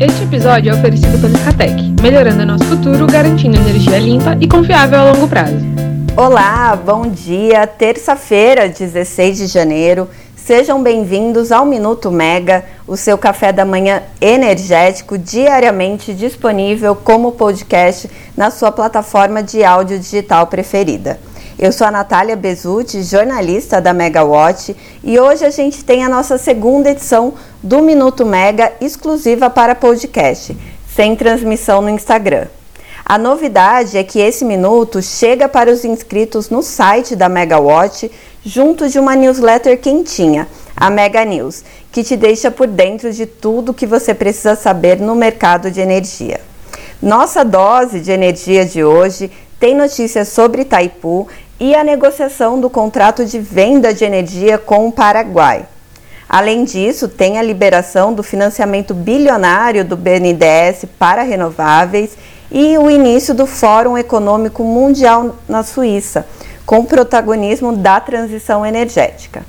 Este episódio é oferecido pelo Scatec, melhorando nosso futuro, garantindo energia limpa e confiável a longo prazo. Olá, bom dia. Terça-feira, 16 de janeiro. Sejam bem-vindos ao Minuto Mega, o seu café da manhã energético, diariamente disponível como podcast na sua plataforma de áudio digital preferida. Eu sou a Natália Bezutti, jornalista da Megawatt, e hoje a gente tem a nossa segunda edição do Minuto Mega exclusiva para podcast, sem transmissão no Instagram. A novidade é que esse minuto chega para os inscritos no site da Megawatt junto de uma newsletter quentinha, a Mega News, que te deixa por dentro de tudo que você precisa saber no mercado de energia. Nossa dose de energia de hoje tem notícias sobre Itaipu e a negociação do contrato de venda de energia com o Paraguai. Além disso, tem a liberação do financiamento bilionário do BNDES para renováveis e o início do Fórum Econômico Mundial na Suíça, com o protagonismo da transição energética.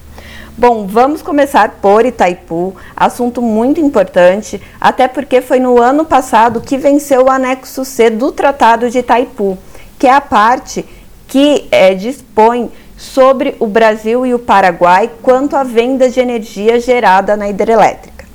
Bom, vamos começar por Itaipu, assunto muito importante, até porque foi no ano passado que venceu o anexo C do Tratado de Itaipu, que é a parte que é, dispõe sobre o Brasil e o Paraguai quanto à venda de energia gerada na hidrelétrica.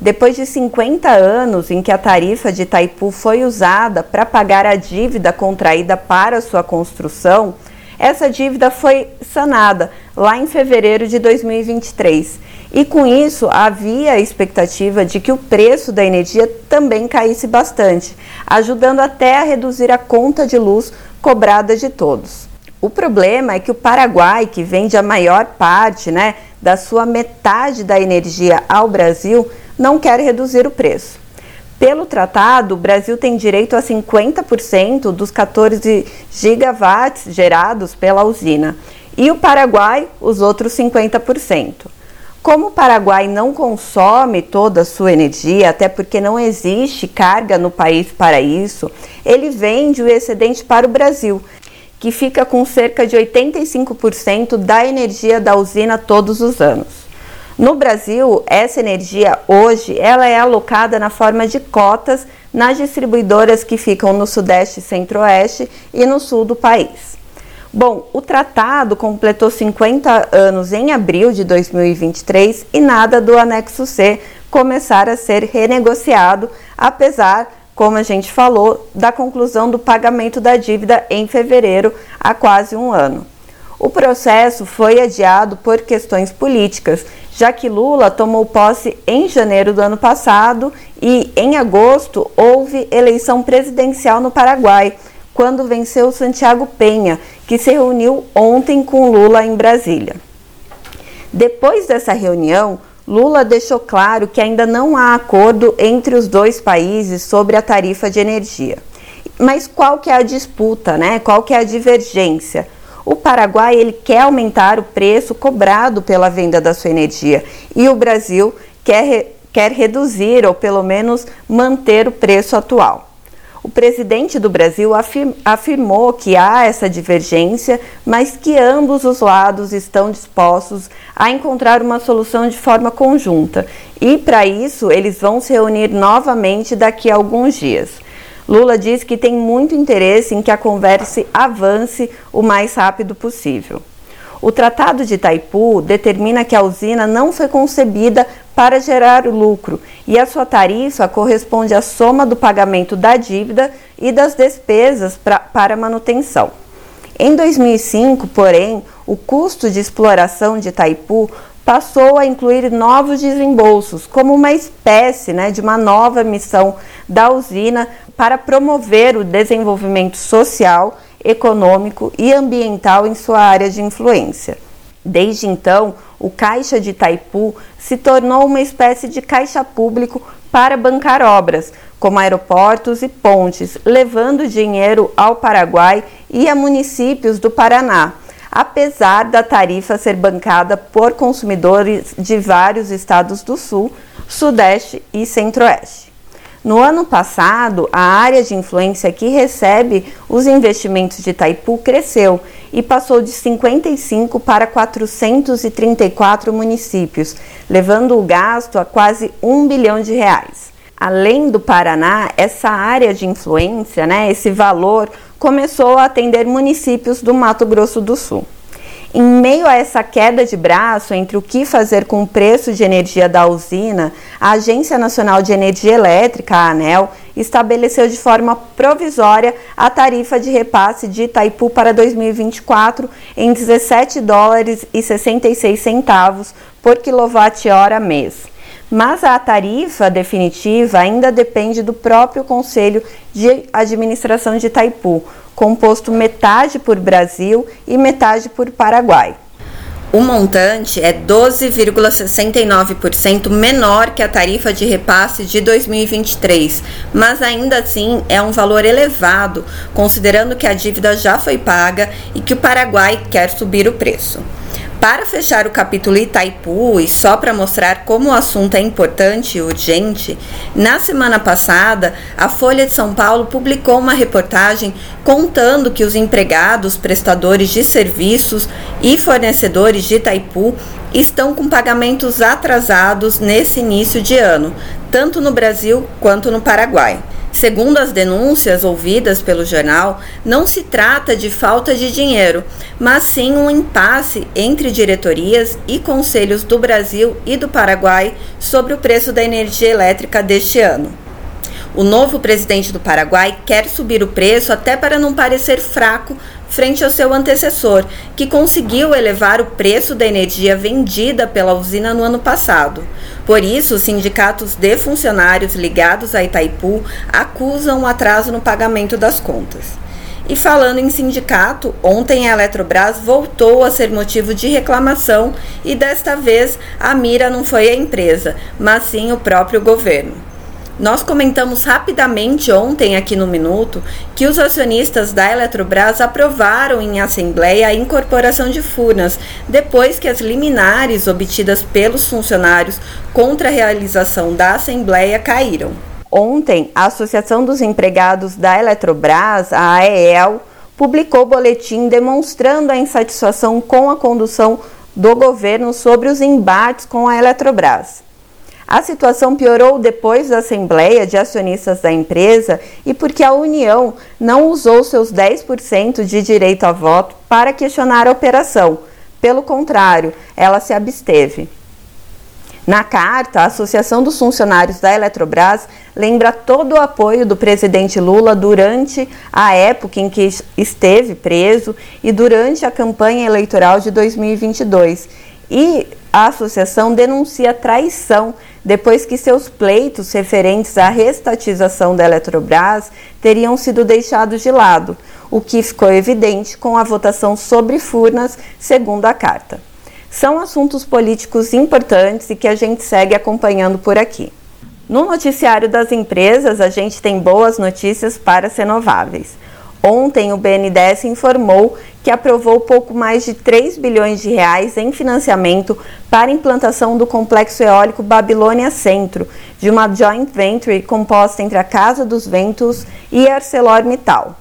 Depois de 50 anos em que a tarifa de Itaipu foi usada para pagar a dívida contraída para sua construção, essa dívida foi sanada lá em fevereiro de 2023. E com isso havia a expectativa de que o preço da energia também caísse bastante, ajudando até a reduzir a conta de luz cobrada de todos. O problema é que o Paraguai, que vende a maior parte né, da sua metade da energia ao Brasil, não quer reduzir o preço. Pelo tratado, o Brasil tem direito a 50% dos 14 gigawatts gerados pela usina e o Paraguai os outros 50%. Como o Paraguai não consome toda a sua energia, até porque não existe carga no país para isso, ele vende o excedente para o Brasil, que fica com cerca de 85% da energia da usina todos os anos. No Brasil, essa energia hoje ela é alocada na forma de cotas nas distribuidoras que ficam no Sudeste Centro-Oeste e no sul do país. Bom, o tratado completou 50 anos em abril de 2023 e nada do anexo C começar a ser renegociado, apesar, como a gente falou, da conclusão do pagamento da dívida em fevereiro, há quase um ano. O processo foi adiado por questões políticas já que Lula tomou posse em janeiro do ano passado e em agosto houve eleição presidencial no Paraguai, quando venceu Santiago Penha, que se reuniu ontem com Lula em Brasília. Depois dessa reunião, Lula deixou claro que ainda não há acordo entre os dois países sobre a tarifa de energia. Mas qual que é a disputa, né? Qual que é a divergência? O Paraguai ele quer aumentar o preço cobrado pela venda da sua energia e o Brasil quer, quer reduzir ou pelo menos manter o preço atual. O presidente do Brasil afir, afirmou que há essa divergência, mas que ambos os lados estão dispostos a encontrar uma solução de forma conjunta. E para isso, eles vão se reunir novamente daqui a alguns dias. Lula diz que tem muito interesse em que a conversa avance o mais rápido possível. O Tratado de Itaipu determina que a usina não foi concebida para gerar lucro e a sua tarifa corresponde à soma do pagamento da dívida e das despesas pra, para manutenção. Em 2005, porém, o custo de exploração de Itaipu passou a incluir novos desembolsos, como uma espécie né, de uma nova missão da usina para promover o desenvolvimento social, econômico e ambiental em sua área de influência. Desde então, o Caixa de Itaipu se tornou uma espécie de caixa público para bancar obras, como aeroportos e pontes, levando dinheiro ao Paraguai e a municípios do Paraná apesar da tarifa ser bancada por consumidores de vários estados do Sul, Sudeste e Centro-Oeste. No ano passado, a área de influência que recebe os investimentos de Itaipu cresceu e passou de 55 para 434 municípios, levando o gasto a quase 1 bilhão de reais. Além do Paraná, essa área de influência, né, esse valor, começou a atender municípios do Mato Grosso do Sul. Em meio a essa queda de braço entre o que fazer com o preço de energia da usina, a Agência Nacional de Energia Elétrica, a ANEL, estabeleceu de forma provisória a tarifa de repasse de Itaipu para 2024 em 17 dólares e 66 centavos por quilowatt-hora mês. Mas a tarifa definitiva ainda depende do próprio Conselho de Administração de Itaipu, composto metade por Brasil e metade por Paraguai. O montante é 12,69% menor que a tarifa de repasse de 2023, mas ainda assim é um valor elevado, considerando que a dívida já foi paga e que o Paraguai quer subir o preço. Para fechar o capítulo Itaipu e só para mostrar como o assunto é importante e urgente, na semana passada, a Folha de São Paulo publicou uma reportagem contando que os empregados, prestadores de serviços e fornecedores de Itaipu estão com pagamentos atrasados nesse início de ano, tanto no Brasil quanto no Paraguai. Segundo as denúncias ouvidas pelo jornal, não se trata de falta de dinheiro, mas sim um impasse entre diretorias e conselhos do Brasil e do Paraguai sobre o preço da energia elétrica deste ano. O novo presidente do Paraguai quer subir o preço até para não parecer fraco frente ao seu antecessor, que conseguiu elevar o preço da energia vendida pela usina no ano passado. Por isso, os sindicatos de funcionários ligados a Itaipu acusam o atraso no pagamento das contas. E falando em sindicato, ontem a Eletrobras voltou a ser motivo de reclamação e desta vez a mira não foi a empresa, mas sim o próprio governo. Nós comentamos rapidamente ontem aqui no Minuto que os acionistas da Eletrobras aprovaram em assembleia a incorporação de Furnas, depois que as liminares obtidas pelos funcionários contra a realização da assembleia caíram. Ontem, a Associação dos Empregados da Eletrobras, a AEL, publicou boletim demonstrando a insatisfação com a condução do governo sobre os embates com a Eletrobras. A situação piorou depois da Assembleia de Acionistas da empresa e porque a União não usou seus 10% de direito a voto para questionar a operação. Pelo contrário, ela se absteve. Na carta, a Associação dos Funcionários da Eletrobras lembra todo o apoio do presidente Lula durante a época em que esteve preso e durante a campanha eleitoral de 2022 e a associação denuncia traição depois que seus pleitos referentes à restatização da Eletrobras teriam sido deixados de lado, o que ficou evidente com a votação sobre Furnas, segundo a carta. São assuntos políticos importantes e que a gente segue acompanhando por aqui. No noticiário das empresas, a gente tem boas notícias para as renováveis. Ontem, o BNDES informou que aprovou pouco mais de 3 bilhões de reais em financiamento para implantação do complexo eólico Babilônia Centro, de uma joint venture composta entre a Casa dos Ventos e ArcelorMittal.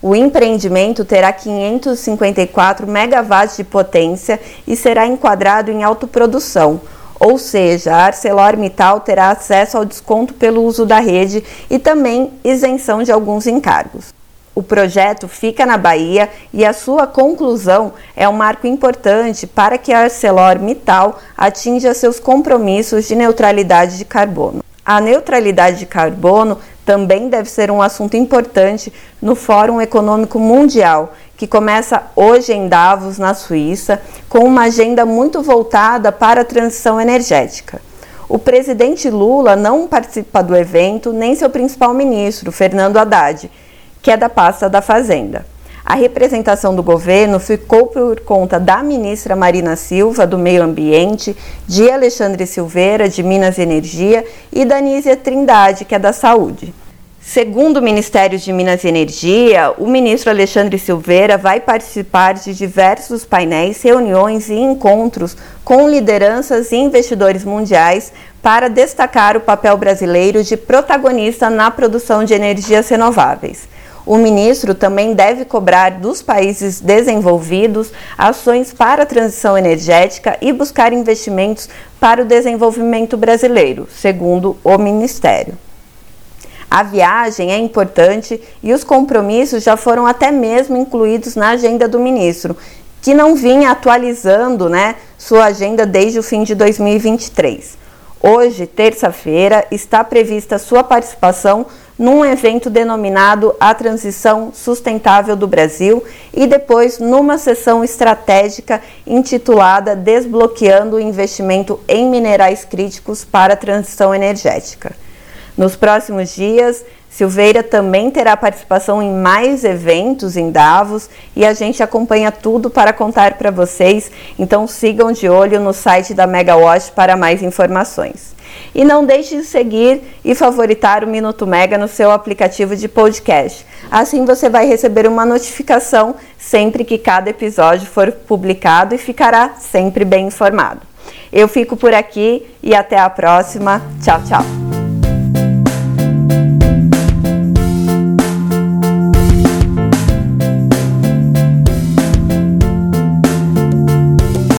O empreendimento terá 554 megawatts de potência e será enquadrado em autoprodução, ou seja, a ArcelorMittal terá acesso ao desconto pelo uso da rede e também isenção de alguns encargos. O projeto fica na Bahia e a sua conclusão é um marco importante para que a ArcelorMittal atinja seus compromissos de neutralidade de carbono. A neutralidade de carbono também deve ser um assunto importante no Fórum Econômico Mundial, que começa hoje em Davos, na Suíça, com uma agenda muito voltada para a transição energética. O presidente Lula não participa do evento, nem seu principal ministro, Fernando Haddad que é da pasta da Fazenda. A representação do governo ficou por conta da ministra Marina Silva, do Meio Ambiente, de Alexandre Silveira, de Minas e Energia, e da Nízia Trindade, que é da Saúde. Segundo o Ministério de Minas e Energia, o ministro Alexandre Silveira vai participar de diversos painéis, reuniões e encontros com lideranças e investidores mundiais para destacar o papel brasileiro de protagonista na produção de energias renováveis. O ministro também deve cobrar dos países desenvolvidos ações para a transição energética e buscar investimentos para o desenvolvimento brasileiro, segundo o ministério. A viagem é importante e os compromissos já foram até mesmo incluídos na agenda do ministro, que não vinha atualizando né, sua agenda desde o fim de 2023. Hoje, terça-feira, está prevista sua participação num evento denominado A Transição Sustentável do Brasil e depois numa sessão estratégica intitulada Desbloqueando o Investimento em Minerais Críticos para a Transição Energética. Nos próximos dias, Silveira também terá participação em mais eventos em Davos e a gente acompanha tudo para contar para vocês. Então sigam de olho no site da Megawatt para mais informações. E não deixe de seguir e favoritar o Minuto Mega no seu aplicativo de podcast. Assim você vai receber uma notificação sempre que cada episódio for publicado e ficará sempre bem informado. Eu fico por aqui e até a próxima. Tchau, tchau.